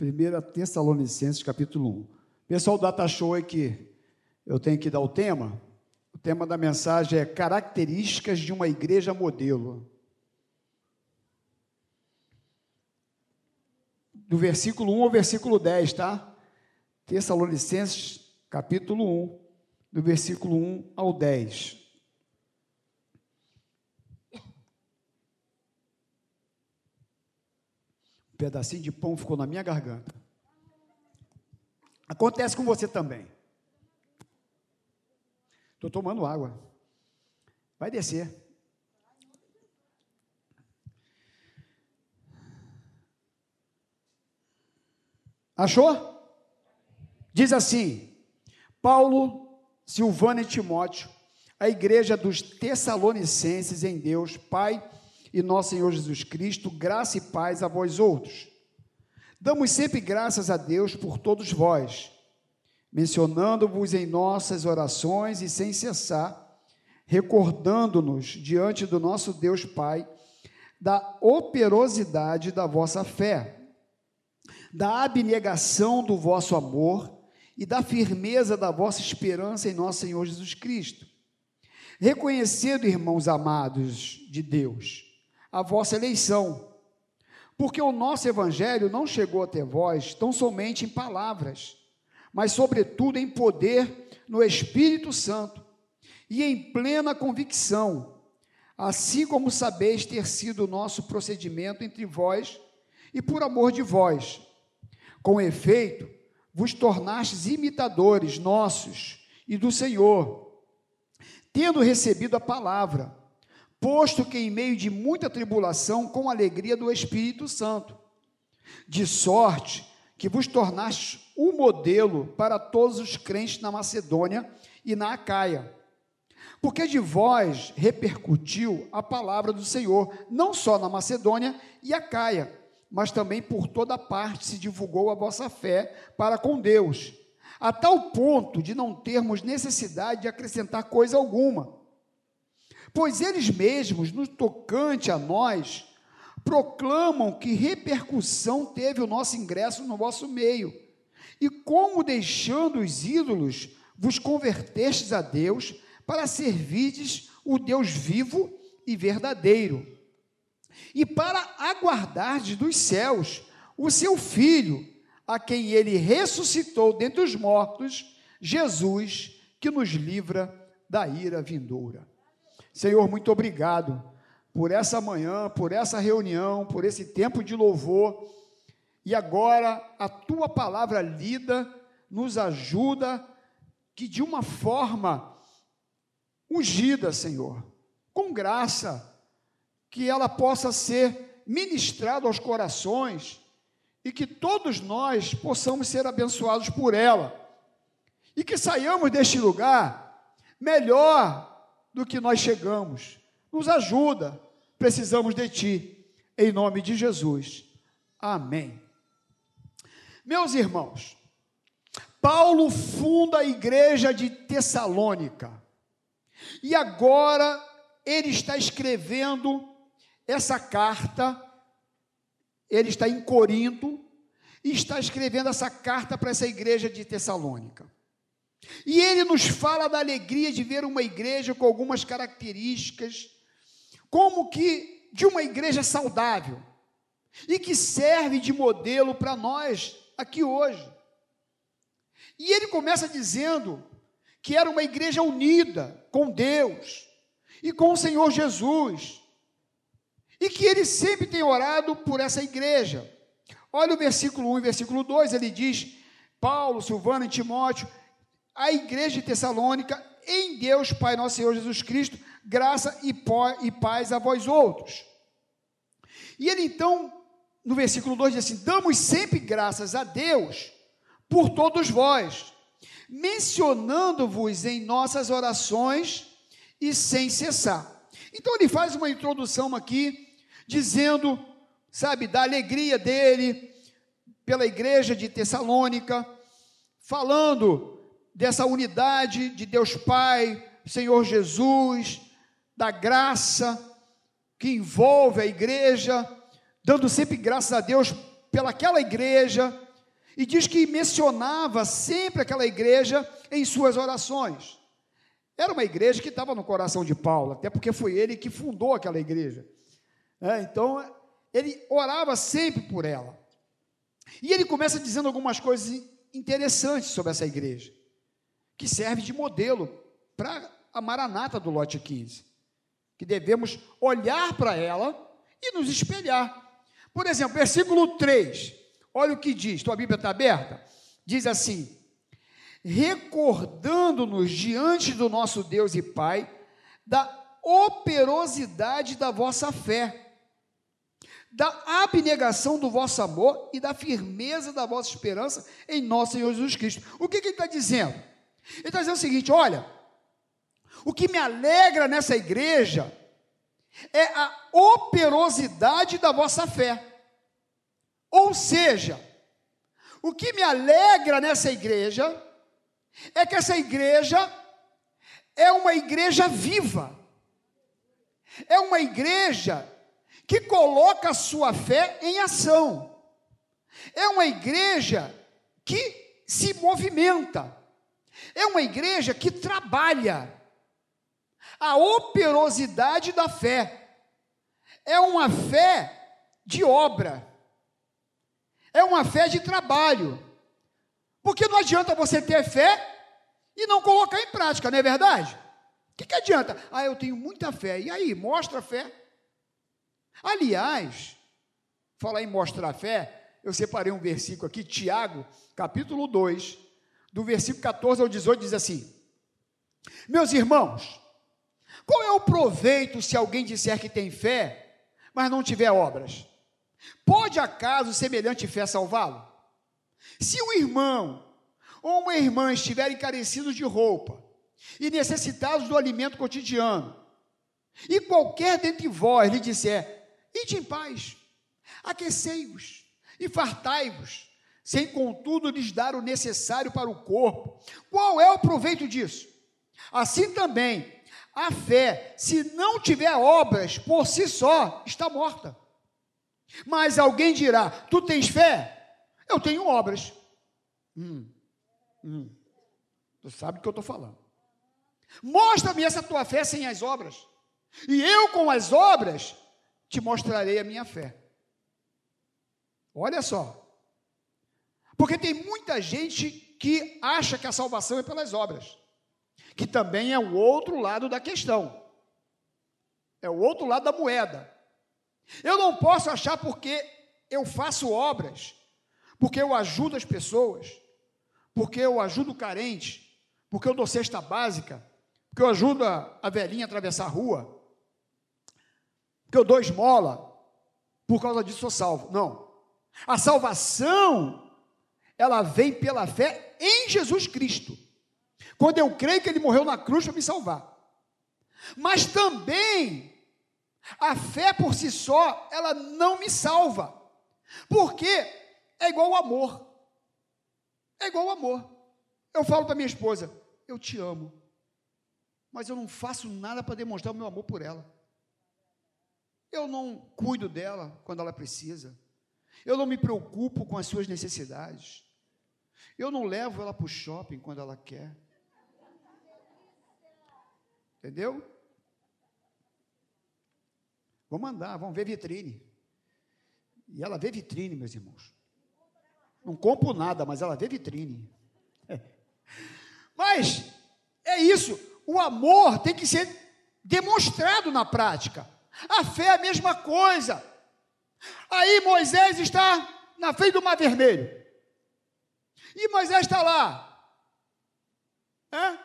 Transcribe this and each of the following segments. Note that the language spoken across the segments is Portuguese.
1 Tessalonicenses, capítulo 1. Pessoal do Data Show aqui, eu tenho que dar o tema. O tema da mensagem é Características de uma igreja modelo. Do versículo 1 ao versículo 10, tá? Tessalonicenses, capítulo 1, do versículo 1 ao 10. Pedacinho de pão ficou na minha garganta. Acontece com você também. Estou tomando água. Vai descer. Achou? Diz assim: Paulo, Silvano e Timóteo, a igreja dos Tessalonicenses em Deus, Pai e nosso Senhor Jesus Cristo, graça e paz a vós outros. Damos sempre graças a Deus por todos vós, mencionando-vos em nossas orações e sem cessar, recordando-nos diante do nosso Deus Pai da operosidade da vossa fé, da abnegação do vosso amor e da firmeza da vossa esperança em nosso Senhor Jesus Cristo. Reconhecendo, irmãos amados de Deus, a vossa eleição, porque o nosso evangelho não chegou até vós tão somente em palavras, mas sobretudo em poder no Espírito Santo e em plena convicção, assim como sabeis ter sido o nosso procedimento entre vós e por amor de vós. Com efeito, vos tornastes imitadores nossos e do Senhor, tendo recebido a palavra, posto que em meio de muita tribulação, com alegria do Espírito Santo, de sorte que vos tornastes o um modelo para todos os crentes na Macedônia e na Acaia. Porque de vós repercutiu a palavra do Senhor, não só na Macedônia e Acaia, mas também por toda parte se divulgou a vossa fé para com Deus, a tal ponto de não termos necessidade de acrescentar coisa alguma. Pois eles mesmos, no tocante a nós, proclamam que repercussão teve o nosso ingresso no vosso meio, e como deixando os ídolos, vos convertestes a Deus para servirdes o Deus vivo e verdadeiro, e para aguardardes dos céus o seu Filho, a quem ele ressuscitou dentre os mortos, Jesus, que nos livra da ira vindoura. Senhor, muito obrigado por essa manhã, por essa reunião, por esse tempo de louvor. E agora a tua palavra lida nos ajuda que de uma forma ungida, Senhor, com graça, que ela possa ser ministrada aos corações e que todos nós possamos ser abençoados por ela. E que saiamos deste lugar melhor do que nós chegamos. Nos ajuda, precisamos de Ti, em nome de Jesus. Amém. Meus irmãos, Paulo funda a igreja de Tessalônica, e agora ele está escrevendo essa carta, ele está em Corinto, e está escrevendo essa carta para essa igreja de Tessalônica. E ele nos fala da alegria de ver uma igreja com algumas características, como que de uma igreja saudável, e que serve de modelo para nós aqui hoje. E ele começa dizendo que era uma igreja unida com Deus e com o Senhor Jesus, e que ele sempre tem orado por essa igreja. Olha o versículo 1 e versículo 2, ele diz: Paulo, Silvano e Timóteo, a igreja de Tessalônica, em Deus, Pai nosso Senhor Jesus Cristo, graça e, paz a vós outros. E ele então, no versículo 2 diz assim: Damos sempre graças a Deus por todos vós, mencionando-vos em nossas orações e sem cessar. Então ele faz uma introdução aqui, dizendo, sabe, da alegria dele pela igreja de Tessalônica, falando dessa unidade de Deus Pai, Senhor Jesus, da graça que envolve a igreja, dando sempre graças a Deus pelaquela igreja, E diz que mencionava sempre aquela igreja em suas orações. Era uma igreja que estava no coração de Paulo, até porque foi ele que fundou aquela igreja. É, então, ele orava sempre por ela. E ele começa dizendo algumas coisas interessantes sobre essa igreja, que serve de modelo para a maranata do lote 15, que devemos olhar para ela e nos espelhar. Por exemplo, versículo 3, olha o que diz, tua Bíblia está aberta? Diz assim: recordando-nos diante do nosso Deus e Pai da operosidade da vossa fé, da abnegação do vosso amor e da firmeza da vossa esperança em nosso Senhor Jesus Cristo. O que, que ele está dizendo? Ele está dizendo o seguinte: olha, o que me alegra nessa igreja é a operosidade da vossa fé. Ou seja, o que me alegra nessa igreja é que essa igreja é uma igreja viva, é uma igreja que coloca a sua fé em ação, é uma igreja que se movimenta, é uma igreja que trabalha. A operosidade da fé é uma fé de obra, é uma fé de trabalho. Porque não adianta você ter fé e não colocar em prática, não é verdade? O que, que adianta? Ah, eu tenho muita fé. E aí, mostra a fé. Aliás, falar em mostrar a fé, eu separei um versículo aqui, Tiago, capítulo 2, do versículo 14 ao 18, diz assim: Meus irmãos, qual é o proveito se alguém disser que tem fé, mas não tiver obras? Pode acaso semelhante fé salvá-lo? Se o irmão ou uma irmã estiverem carecidos de roupa e necessitados do alimento cotidiano, e qualquer dentre vós lhe disser: Ide em paz, aquecei-vos e fartai-vos, sem contudo lhes dar o necessário para o corpo, qual é o proveito disso? Assim também, a fé, se não tiver obras por si só, está morta. Mas alguém dirá: Tu tens fé? Eu tenho obras. Hum, hum. Tu sabe do que eu estou falando. Mostra-me essa tua fé sem as obras. E eu, com as obras, te mostrarei a minha fé. Olha só. Porque tem muita gente que acha que a salvação é pelas obras, que também é o outro lado da questão. É o outro lado da moeda. Eu não posso achar porque eu faço obras porque eu ajudo as pessoas, porque eu ajudo o carente, porque eu dou cesta básica, porque eu ajudo a, velhinha a atravessar a rua, porque eu dou esmola, por causa disso sou salvo. Não. A salvação, ela vem pela fé em Jesus Cristo. Quando eu creio que Ele morreu na cruz para me salvar. Mas também, a fé por si só, ela não me salva. Por quê? É igual o amor. É igual o amor. Eu falo para minha esposa: Eu te amo. Mas eu não faço nada para demonstrar o meu amor por ela. Eu não cuido dela quando ela precisa. Eu não me preocupo com as suas necessidades. Eu não levo ela para o shopping quando ela quer. Entendeu? Vamos andar, vamos ver vitrine. E ela vê vitrine, meus irmãos. Não compro nada, mas ela vê vitrine. Mas é isso. O amor tem que ser demonstrado na prática. A fé é a mesma coisa. Aí Moisés está na frente do Mar Vermelho. E Moisés está lá. É?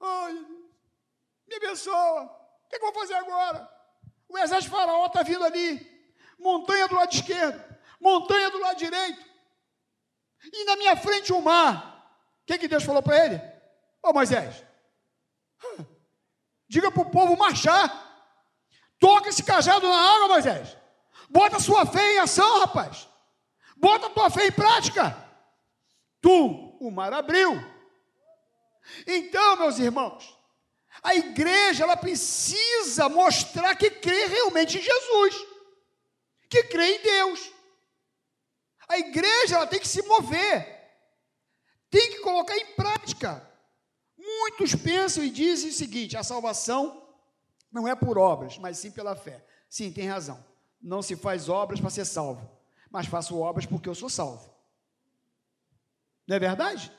Ai, me abençoa. O que, é que eu vou fazer agora? O exército faraó está vindo ali. Montanha do lado esquerdo, montanha do lado direito. E na minha frente o um mar. O que, que Deus falou para ele? Ô oh, Moisés, diga para o povo marchar. Toca esse cajado na água, Moisés. Bota a sua fé em ação, rapaz. Bota a tua fé em prática. Tu, o mar abriu. Então, meus irmãos, a igreja ela precisa mostrar que crê realmente em Jesus, que crê em Deus. A igreja ela tem que se mover, tem que colocar em prática. Muitos pensam e dizem o seguinte: a salvação não é por obras, mas sim pela fé. Sim, tem razão. Não se faz obras para ser salvo, mas faço obras porque eu sou salvo. Não é verdade?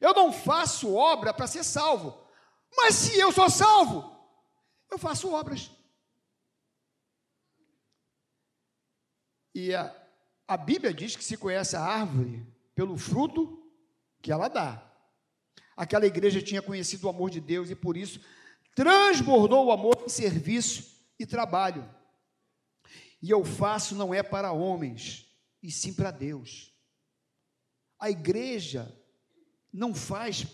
Eu não faço obra para ser salvo, mas se eu sou salvo, eu faço obras. E a, a Bíblia diz que se conhece a árvore pelo fruto que ela dá. Aquela igreja tinha conhecido o amor de Deus e por isso transbordou o amor em serviço e trabalho. E eu faço não é para homens, e sim para Deus. A igreja não faz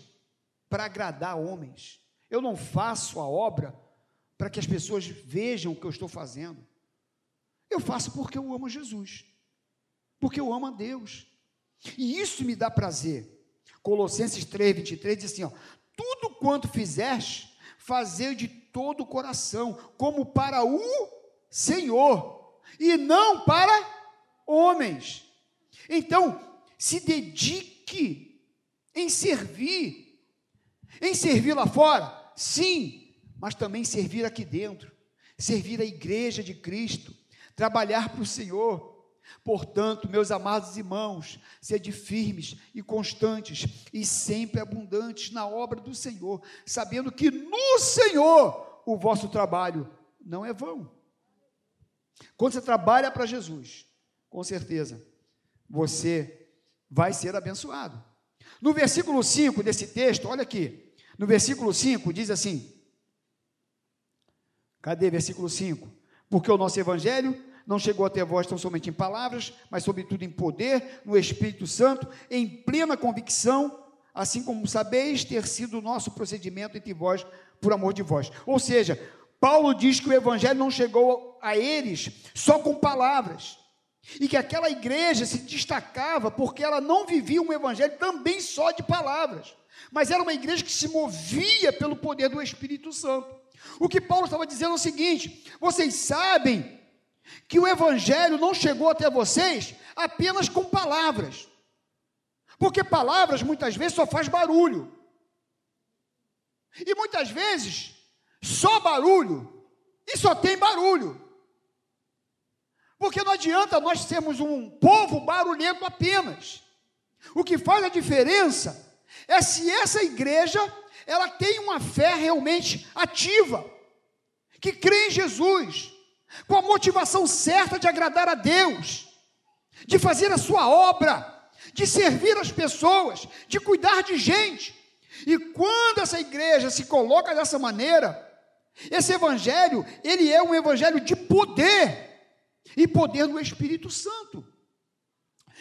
para agradar homens. Eu não faço a obra para que as pessoas vejam o que eu estou fazendo. Eu faço porque eu amo Jesus, porque eu amo a Deus. E isso me dá prazer. Colossenses 3, 23 diz assim: ó, tudo quanto fizeste, fazer de todo o coração, como para o Senhor, e não para homens. Então, se dedique em servir, em servir lá fora, sim, mas também servir aqui dentro, servir a igreja de Cristo, trabalhar para o Senhor. Portanto, meus amados irmãos, sede firmes e constantes e sempre abundantes na obra do Senhor, sabendo que no Senhor o vosso trabalho não é vão. Quando você trabalha para Jesus, com certeza, você vai ser abençoado. No versículo 5 desse texto, olha aqui, no versículo 5 diz assim: Cadê versículo 5? Porque o nosso evangelho não chegou até vós tão somente em palavras, mas sobretudo em poder, no Espírito Santo, em plena convicção, assim como sabeis ter sido o nosso procedimento entre vós por amor de vós. Ou seja, Paulo diz que o evangelho não chegou a eles só com palavras. E que aquela igreja se destacava porque ela não vivia um evangelho também só de palavras, mas era uma igreja que se movia pelo poder do Espírito Santo. O que Paulo estava dizendo é o seguinte: vocês sabem que o Evangelho não chegou até vocês apenas com palavras. Porque palavras muitas vezes só faz barulho. E muitas vezes só barulho e só tem barulho. Porque não adianta nós sermos um povo barulhento apenas. O que faz a diferença é se essa igreja ela tem uma fé realmente ativa, que crê em Jesus, com a motivação certa de agradar a Deus, de fazer a sua obra, de servir as pessoas, de cuidar de gente. E quando essa igreja se coloca dessa maneira, esse evangelho, ele é um evangelho de poder e poder do Espírito Santo.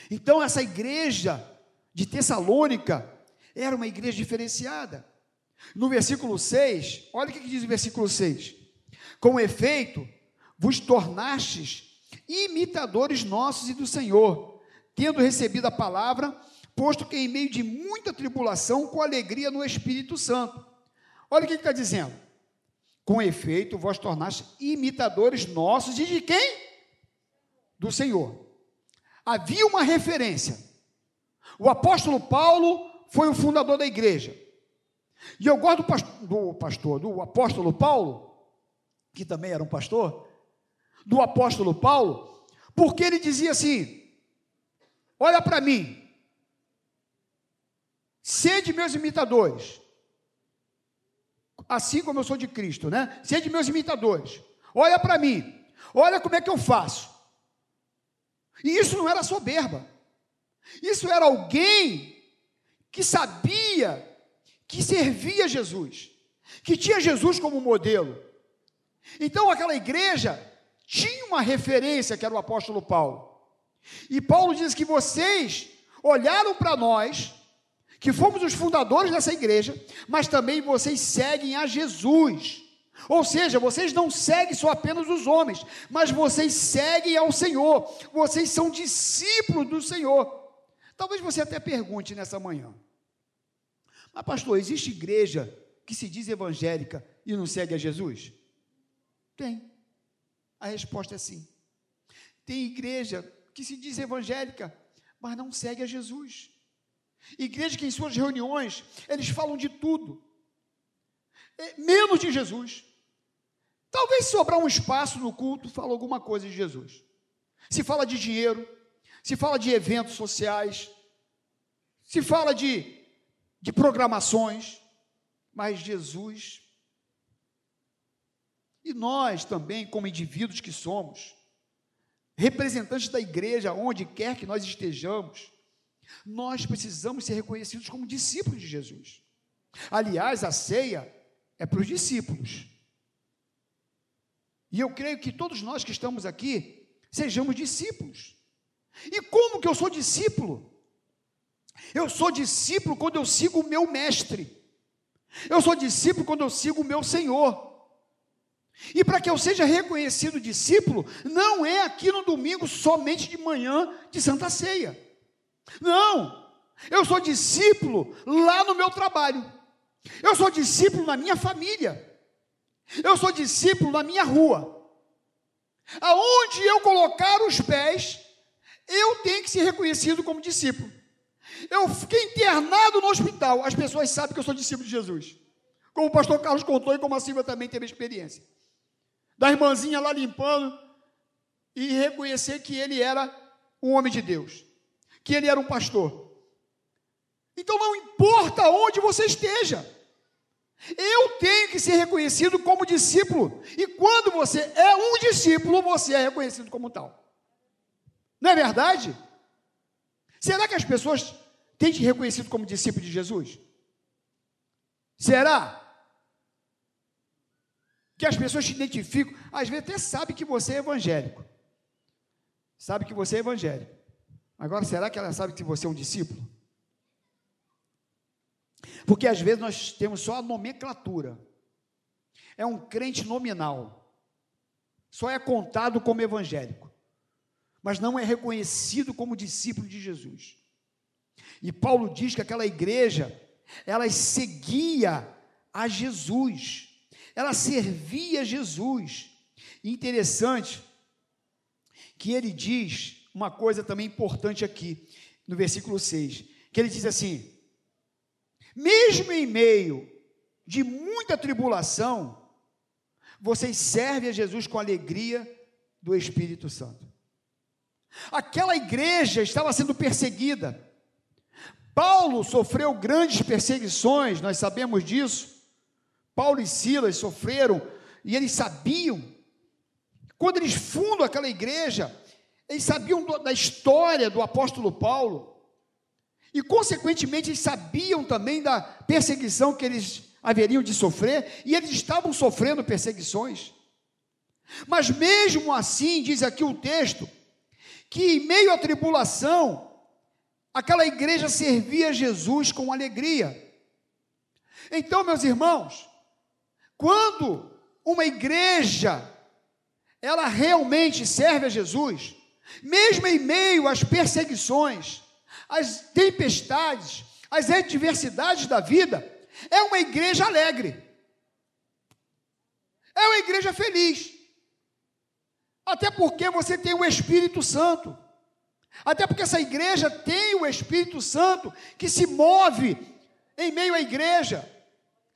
Então essa igreja de Tessalônica era uma igreja diferenciada. No versículo 6, olha o que diz o versículo 6. Com efeito, vos tornastes imitadores nossos e do Senhor, tendo recebido a palavra, posto que em meio de muita tribulação, com alegria no Espírito Santo. Olha o que está dizendo. Com efeito, vós tornastes imitadores nossos e de quem? Do Senhor. Havia uma referência. O apóstolo Paulo foi o fundador da igreja. E eu gosto do pastor, do, apóstolo Paulo, que também era um pastor, do apóstolo Paulo, porque ele dizia assim: Olha para mim, sede meus imitadores, assim como eu sou de Cristo, né? Sede meus imitadores, olha para mim, olha como é que eu faço. E isso não era soberba, isso era alguém que sabia que servia Jesus, que tinha Jesus como modelo. Então aquela igreja tinha uma referência que era o apóstolo Paulo. E Paulo diz que vocês olharam para nós, que fomos os fundadores dessa igreja, mas também vocês seguem a Jesus. Ou seja, vocês não seguem só apenas os homens, mas vocês seguem ao Senhor. Vocês são discípulos do Senhor. Talvez você até pergunte nessa manhã: Mas, pastor, existe igreja que se diz evangélica e não segue a Jesus? Tem. A resposta é sim. Tem igreja que se diz evangélica, mas não segue a Jesus. Igreja que em suas reuniões eles falam de tudo, menos de Jesus. Talvez sobrar um espaço no culto, fala alguma coisa de Jesus. Se fala de dinheiro, se fala de eventos sociais, se fala de, de programações, mas Jesus. E nós também, como indivíduos que somos, representantes da igreja, onde quer que nós estejamos, nós precisamos ser reconhecidos como discípulos de Jesus. Aliás, a ceia é para os discípulos. E eu creio que todos nós que estamos aqui sejamos discípulos. E como que eu sou discípulo? Eu sou discípulo quando eu sigo o meu mestre. Eu sou discípulo quando eu sigo o meu Senhor. E para que eu seja reconhecido discípulo, não é aqui no domingo somente de manhã de Santa Ceia. Não, eu sou discípulo lá no meu trabalho. Eu sou discípulo na minha família. Eu sou discípulo na minha rua. Aonde eu colocar os pés, eu tenho que ser reconhecido como discípulo. Eu fiquei internado no hospital, as pessoas sabem que eu sou discípulo de Jesus. Como o pastor Carlos contou e como a Silvia também teve experiência. Da irmãzinha lá limpando e reconhecer que ele era um homem de Deus, que ele era um pastor. Então não importa onde você esteja, eu tenho que ser reconhecido como discípulo. E quando você é um discípulo, você é reconhecido como tal. Não é verdade? Será que as pessoas têm te reconhecido como discípulo de Jesus? Será? Que as pessoas te identificam, às vezes até sabem que você é evangélico. Sabe que você é evangélico. Agora, será que ela sabe que você é um discípulo? Porque às vezes nós temos só a nomenclatura. É um crente nominal. Só é contado como evangélico. Mas não é reconhecido como discípulo de Jesus. E Paulo diz que aquela igreja, ela seguia a Jesus. Ela servia a Jesus. Interessante que ele diz uma coisa também importante aqui, no versículo 6, que ele diz assim: mesmo em meio de muita tribulação, vocês servem a Jesus com alegria do Espírito Santo. Aquela igreja estava sendo perseguida. Paulo sofreu grandes perseguições, nós sabemos disso. Paulo e Silas sofreram e eles sabiam. Quando eles fundam aquela igreja, eles sabiam da história do apóstolo Paulo. E, consequentemente, eles sabiam também da perseguição que eles haveriam de sofrer, e eles estavam sofrendo perseguições. Mas, mesmo assim, diz aqui o texto, que em meio à tribulação, aquela igreja servia Jesus com alegria. Então, meus irmãos, quando uma igreja ela realmente serve a Jesus, mesmo em meio às perseguições, as tempestades, as adversidades da vida, é uma igreja alegre. É uma igreja feliz. Até porque você tem o Espírito Santo. Até porque essa igreja tem o Espírito Santo que se move em meio à igreja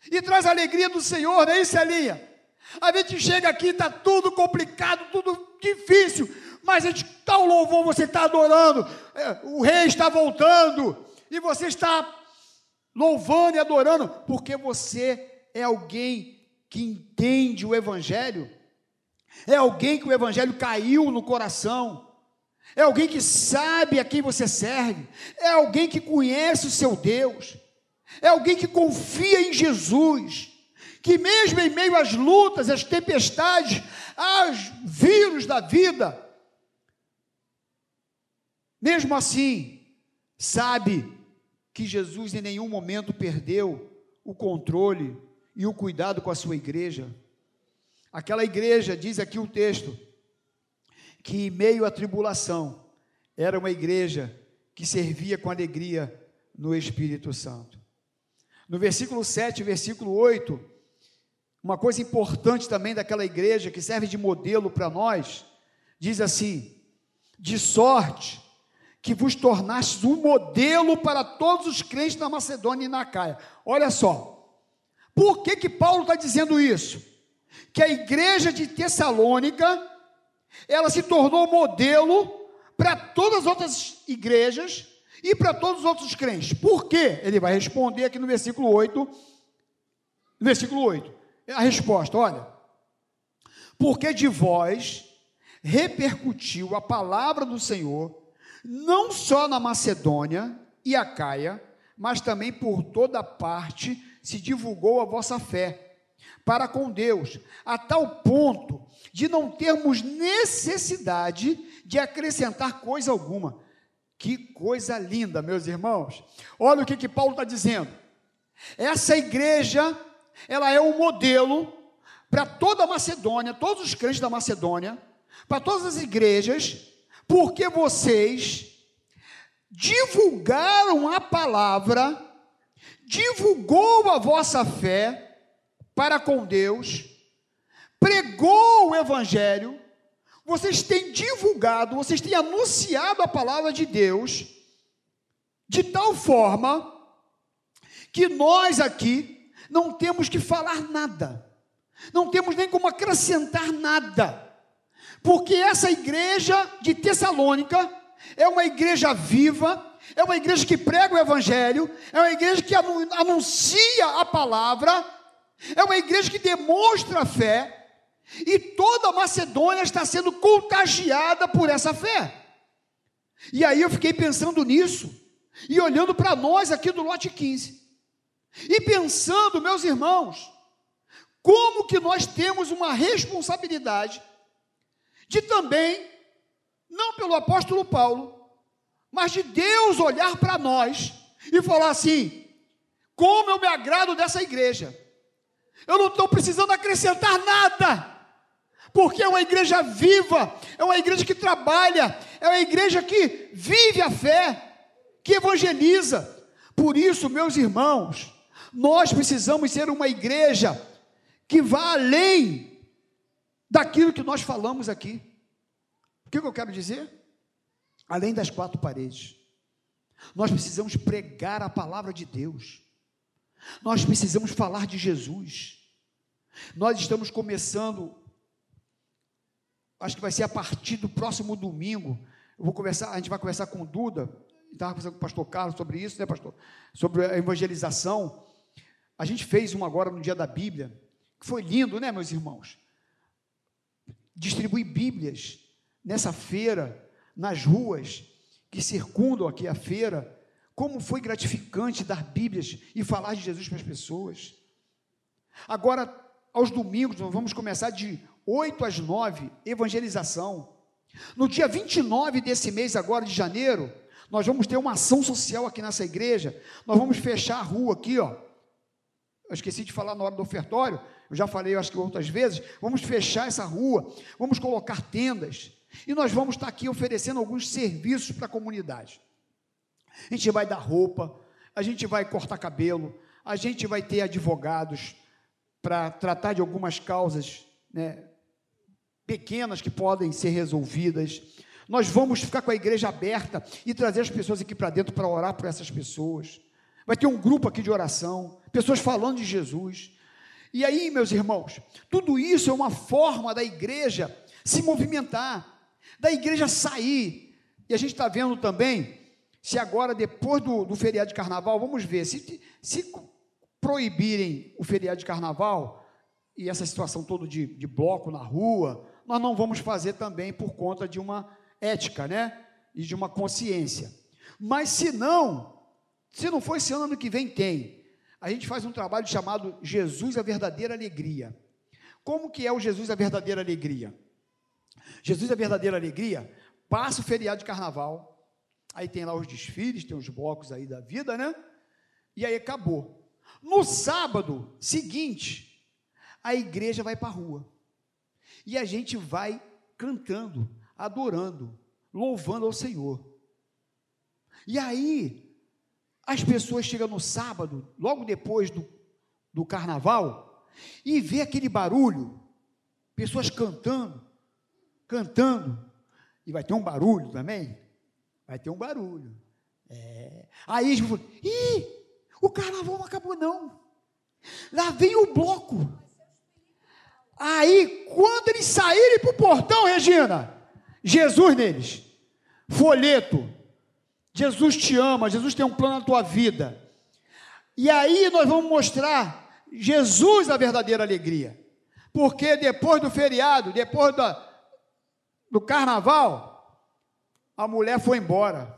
e traz a alegria do Senhor, não é isso, Elinha? A gente chega aqui, está tudo complicado, tudo difícil, mas a gente está o louvor, você está adorando, é, o rei está voltando, e você está louvando e adorando, porque você é alguém que entende o Evangelho, é alguém que o Evangelho caiu no coração, é alguém que sabe a quem você serve, é alguém que conhece o seu Deus, é alguém que confia em Jesus, que mesmo em meio às lutas, às tempestades, aos vírus da vida, mesmo assim, sabe que Jesus em nenhum momento perdeu o controle e o cuidado com a sua igreja. Aquela igreja, diz aqui o texto, que em meio à tribulação, era uma igreja que servia com alegria no Espírito Santo. No versículo 7, versículo 8, uma coisa importante também daquela igreja que serve de modelo para nós, diz assim: de sorte que vos tornastes um modelo para todos os crentes na Macedônia e na Caia. Olha só, por que que Paulo está dizendo isso? Que a igreja de Tessalônica, ela se tornou modelo para todas as outras igrejas e para todos os outros crentes. Por quê? Ele vai responder aqui no versículo 8, no versículo 8, a resposta, olha, porque de vós repercutiu a palavra do Senhor, não só na Macedônia e a Caia, mas também por toda parte se divulgou a vossa fé para com Deus, a tal ponto de não termos necessidade de acrescentar coisa alguma. Que coisa linda, meus irmãos. Olha o que, que Paulo está dizendo. Essa igreja, ela é um modelo para toda a Macedônia, todos os crentes da Macedônia, para todas as igrejas, porque vocês divulgaram a palavra, divulgou a vossa fé para com Deus, pregou o evangelho, vocês têm divulgado, vocês têm anunciado a palavra de Deus de tal forma que nós aqui não temos que falar nada. Não temos nem como acrescentar nada porque essa igreja de Tessalônica é uma igreja viva, é uma igreja que prega o evangelho, é uma igreja que anuncia a palavra, é uma igreja que demonstra a fé, e toda a Macedônia está sendo contagiada por essa fé. E aí eu fiquei pensando nisso, e olhando para nós aqui do lote 15, e pensando, meus irmãos, como que nós temos uma responsabilidade de também, não pelo apóstolo Paulo, mas de Deus olhar para nós e falar assim: como eu me agrado dessa igreja, eu não estou precisando acrescentar nada, porque é uma igreja viva, é uma igreja que trabalha, é uma igreja que vive a fé, que evangeliza. Por isso, meus irmãos, nós precisamos ser uma igreja que vá além daquilo que nós falamos aqui. O que eu quero dizer? Além das quatro paredes, nós precisamos pregar a palavra de Deus, nós precisamos falar de Jesus. Nós estamos começando, acho que vai ser a partir do próximo domingo. Eu vou conversar, a gente vai conversar com Duda, estava conversando com o pastor Carlos sobre isso, né, pastor? Sobre a evangelização. A gente fez um agora no dia da Bíblia, que foi lindo, né, meus irmãos? Distribuir Bíblias nessa feira, nas ruas que circundam aqui a feira. Como foi gratificante dar Bíblias e falar de Jesus para as pessoas. Agora, aos domingos, nós vamos começar de 8 às 9, evangelização. No dia 29 desse mês, agora de janeiro, nós vamos ter uma ação social aqui nessa igreja. Nós vamos fechar a rua aqui, ó. Eu esqueci de falar na hora do ofertório eu já falei, acho que outras vezes, vamos fechar essa rua, vamos colocar tendas, e nós vamos estar aqui oferecendo alguns serviços para a comunidade. A gente vai dar roupa, a gente vai cortar cabelo, a gente vai ter advogados para tratar de algumas causas né, pequenas que podem ser resolvidas. Nós vamos ficar com a igreja aberta e trazer as pessoas aqui para dentro para orar por essas pessoas. Vai ter um grupo aqui de oração, pessoas falando de Jesus. E aí, meus irmãos, tudo isso é uma forma da igreja se movimentar, da igreja sair. E a gente está vendo também, se agora, depois do, do, feriado de carnaval, vamos ver, se, se proibirem o feriado de carnaval e essa situação toda de, de bloco na rua, nós não vamos fazer também por conta de uma ética, né? E de uma consciência. Mas se não, se não for esse ano, ano que vem tem a gente faz um trabalho chamado Jesus a verdadeira alegria. Como que é o Jesus a verdadeira alegria? Jesus a verdadeira alegria passa o feriado de carnaval, aí tem lá os desfiles, tem os blocos aí da vida, né? E aí acabou. No sábado seguinte, a igreja vai para a rua. E a gente vai cantando, adorando, louvando ao Senhor. E aí, as pessoas chegam no sábado, logo depois do, do carnaval, e vê aquele barulho, pessoas cantando, cantando, e vai ter um barulho também, vai ter um barulho. É. Aí Jesus falou: ih, o carnaval não acabou, não. Lá vem o bloco. Aí, quando eles saírem para o portão, Regina, Jesus neles, folheto, Jesus te ama, Jesus tem um plano na tua vida. E aí nós vamos mostrar Jesus a verdadeira alegria. Porque depois do feriado, depois da, do carnaval, a mulher foi embora.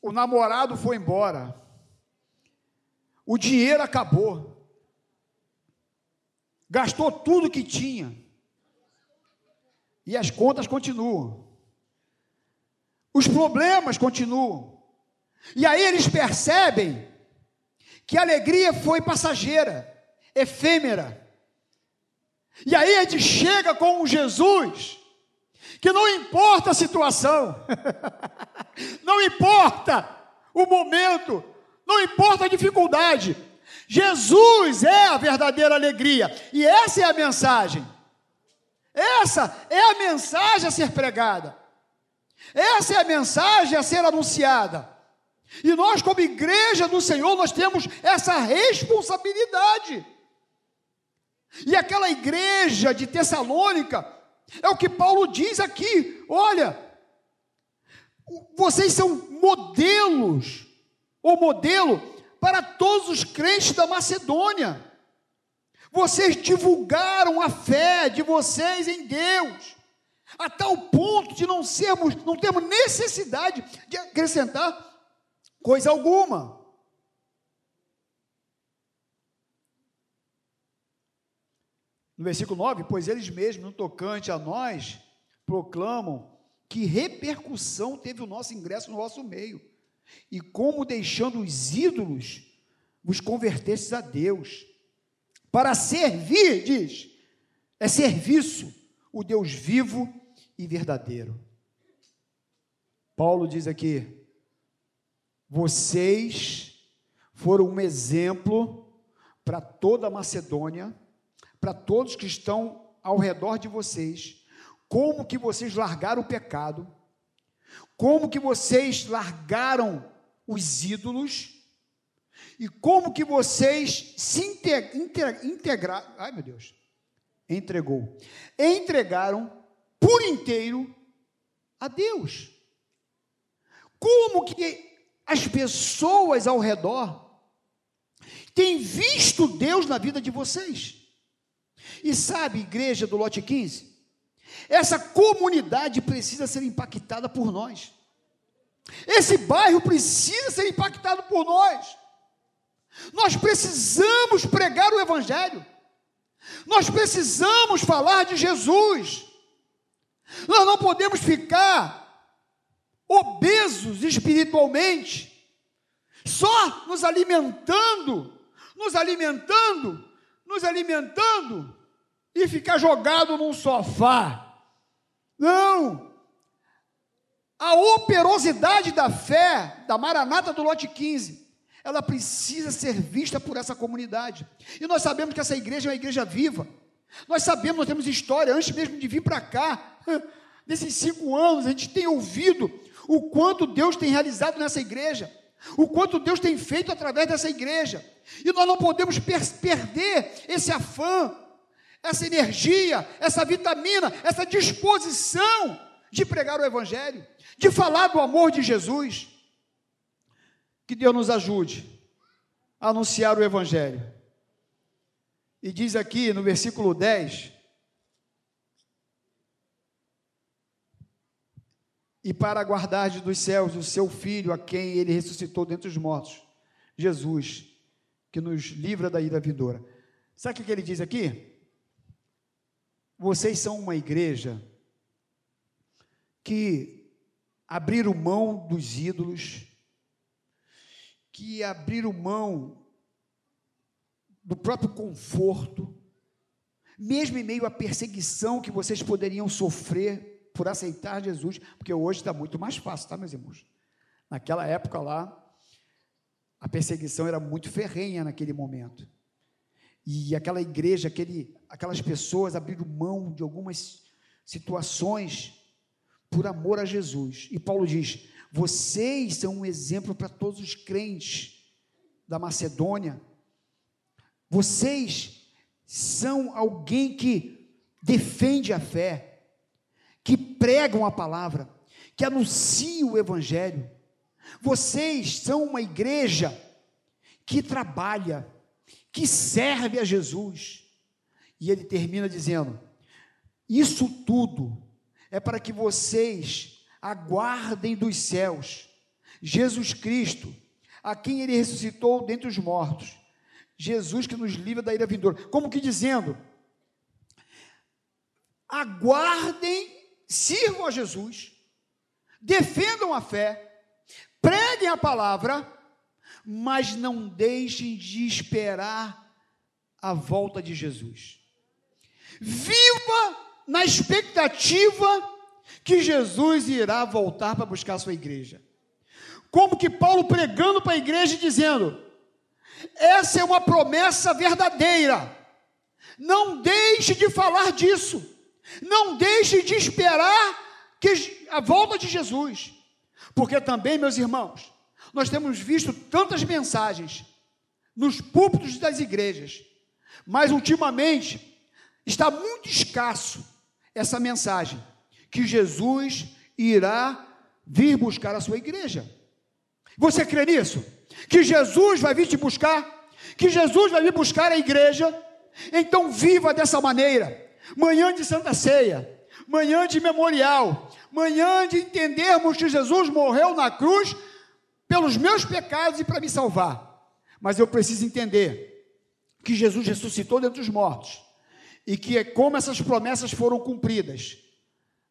O namorado foi embora. O dinheiro acabou. Gastou tudo que tinha. E as contas continuam. Os problemas continuam. E aí eles percebem que a alegria foi passageira, efêmera. E aí a gente chega com um Jesus que não importa a situação, não importa o momento, não importa a dificuldade, Jesus é a verdadeira alegria, e essa é a mensagem. Essa é a mensagem a ser pregada. Essa é a mensagem a ser anunciada. E nós, como igreja do Senhor, nós temos essa responsabilidade. E aquela igreja de Tessalônica, é o que Paulo diz aqui: olha, vocês são modelos, ou modelo, para todos os crentes da Macedônia. Vocês divulgaram a fé de vocês em Deus, a tal ponto de não sermos, não termos necessidade de acrescentar coisa alguma. No versículo 9, pois eles mesmos, no tocante a nós, proclamam que repercussão teve o nosso ingresso no vosso meio, e como deixando os ídolos, vos convertestes a Deus, para servir, diz, é serviço, o Deus vivo e verdadeiro. Paulo diz aqui: vocês foram um exemplo para toda a Macedônia, para todos que estão ao redor de vocês, como que vocês largaram o pecado, como que vocês largaram os ídolos, e como que vocês se integraram, ai meu Deus, entregou, entregaram por inteiro a Deus. Como que as pessoas ao redor têm visto Deus na vida de vocês. E sabe, igreja do lote 15, essa comunidade precisa ser impactada por nós. Esse bairro precisa ser impactado por nós. Nós precisamos pregar o Evangelho. Nós precisamos falar de Jesus. Nós não podemos ficar obesos espiritualmente, só nos alimentando, nos alimentando, nos alimentando e ficar jogado num sofá. Não! A operosidade da fé da Maranata do lote 15, ela precisa ser vista por essa comunidade. E nós sabemos que essa igreja é uma igreja viva. Nós sabemos, nós temos história, antes mesmo de vir para cá, nesses cinco anos, a gente tem ouvido o quanto Deus tem realizado nessa igreja, o quanto Deus tem feito através dessa igreja. E nós não podemos per perder esse afã, essa energia, essa vitamina, essa disposição de pregar o Evangelho, de falar do amor de Jesus. Que Deus nos ajude a anunciar o Evangelho. E diz aqui no versículo 10: e para guardar dos céus o seu Filho, a quem ele ressuscitou dentre os mortos, Jesus, que nos livra da ira vindoura. Sabe o que ele diz aqui? Vocês são uma igreja que abriram mão dos ídolos, que abriram mão do próprio conforto, mesmo em meio à perseguição que vocês poderiam sofrer por aceitar Jesus, porque hoje está muito mais fácil, tá, meus irmãos? Naquela época lá, a perseguição era muito ferrenha naquele momento. E aquela igreja, aquele, aquelas pessoas abriram mão de algumas situações por amor a Jesus. E Paulo diz: vocês são um exemplo para todos os crentes da Macedônia. Vocês são alguém que defende a fé, que pregam a palavra, que anunciam o evangelho. Vocês são uma igreja que trabalha, que serve a Jesus. E ele termina dizendo: Isso tudo é para que vocês aguardem dos céus Jesus Cristo, a quem ele ressuscitou dentre os mortos. Jesus que nos livra da ira vindoura. Como que dizendo: aguardem, sirvam a Jesus, defendam a fé, preguem a palavra, mas não deixem de esperar a volta de Jesus. Viva na expectativa que Jesus irá voltar para buscar a sua igreja. Como que Paulo pregando para a igreja e dizendo: essa é uma promessa verdadeira. Não deixe de falar disso. Não deixe de esperar que a volta de Jesus. Porque também, meus irmãos, nós temos visto tantas mensagens nos púlpitos das igrejas, mas ultimamente está muito escasso essa mensagem que Jesus irá vir buscar a sua igreja. Você crê nisso? Que Jesus vai vir te buscar? Que Jesus vai vir buscar a igreja? Então viva dessa maneira. Manhã de Santa Ceia, manhã de memorial, manhã de entendermos que Jesus morreu na cruz pelos meus pecados e para me salvar. Mas eu preciso entender que Jesus ressuscitou dentre os mortos e que é como essas promessas foram cumpridas,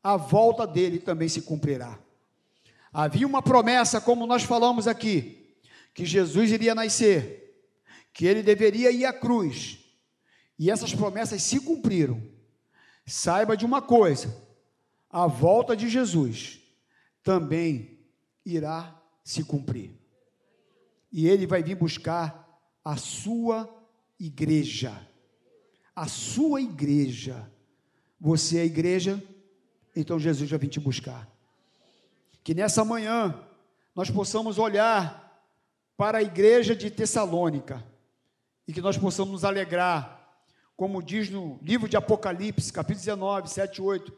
a volta dele também se cumprirá. Havia uma promessa, como nós falamos aqui, que Jesus iria nascer, que ele deveria ir à cruz, e essas promessas se cumpriram. Saiba de uma coisa: a volta de Jesus também irá se cumprir. E ele vai vir buscar a sua igreja. A sua igreja. Você é a igreja, então Jesus vai vir te buscar. Que nessa manhã nós possamos olhar para a igreja de Tessalônica e que nós possamos nos alegrar, como diz no livro de Apocalipse, capítulo 19, 7 e 8.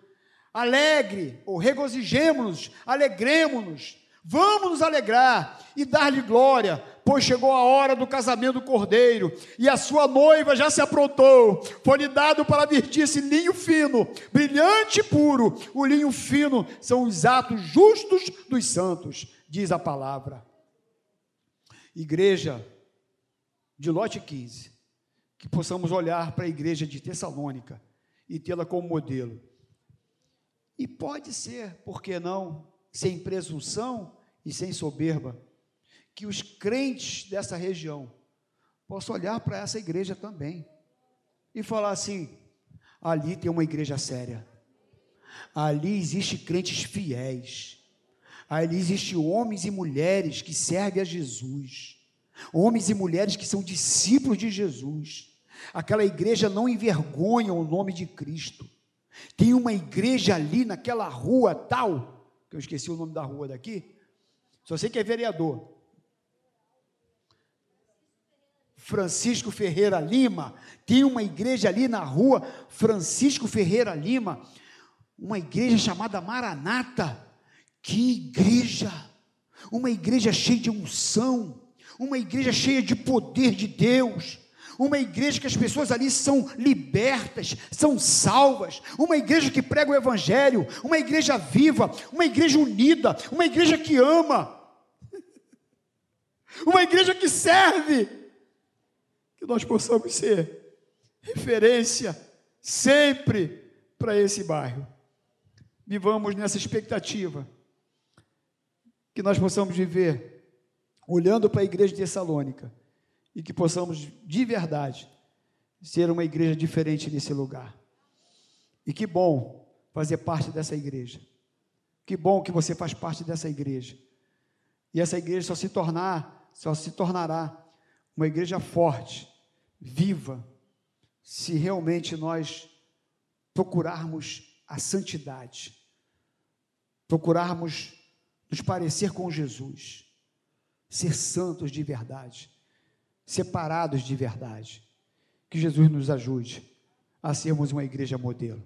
Alegre, ou regozijemos-nos, alegremos-nos Vamos nos alegrar e dar-lhe glória, pois chegou a hora do casamento do cordeiro, e a sua noiva já se aprontou. Foi-lhe dado para vestir-se linho fino, brilhante e puro. O linho fino são os atos justos dos santos, diz a palavra. Igreja de Lote 15, que possamos olhar para a igreja de Tessalônica e tê-la como modelo. E pode ser, por que não, sem presunção, e sem soberba, que os crentes dessa região possam olhar para essa igreja também e falar assim: ali tem uma igreja séria, ali existe crentes fiéis, ali existe homens e mulheres que servem a Jesus, homens e mulheres que são discípulos de Jesus. Aquela igreja não envergonha o nome de Cristo. Tem uma igreja ali naquela rua tal, que eu esqueci o nome da rua daqui, só sei que é vereador. Francisco Ferreira Lima, tem uma igreja ali na rua Francisco Ferreira Lima, uma igreja chamada Maranata. Que igreja! Uma igreja cheia de unção, uma igreja cheia de poder de Deus. Uma igreja que as pessoas ali são libertas, são salvas, uma igreja que prega o Evangelho, uma igreja viva, uma igreja unida, uma igreja que ama, uma igreja que serve, que nós possamos ser referência sempre para esse bairro. Vivamos nessa expectativa, que nós possamos viver olhando para a igreja de Tessalônica e que possamos de verdade ser uma igreja diferente nesse lugar. E que bom fazer parte dessa igreja. Que bom que você faz parte dessa igreja. E essa igreja só se tornar só se tornará uma igreja forte, viva, se realmente nós procurarmos a santidade. procurarmos nos parecer com Jesus, ser santos de verdade, separados de verdade. Que Jesus nos ajude a sermos uma igreja modelo.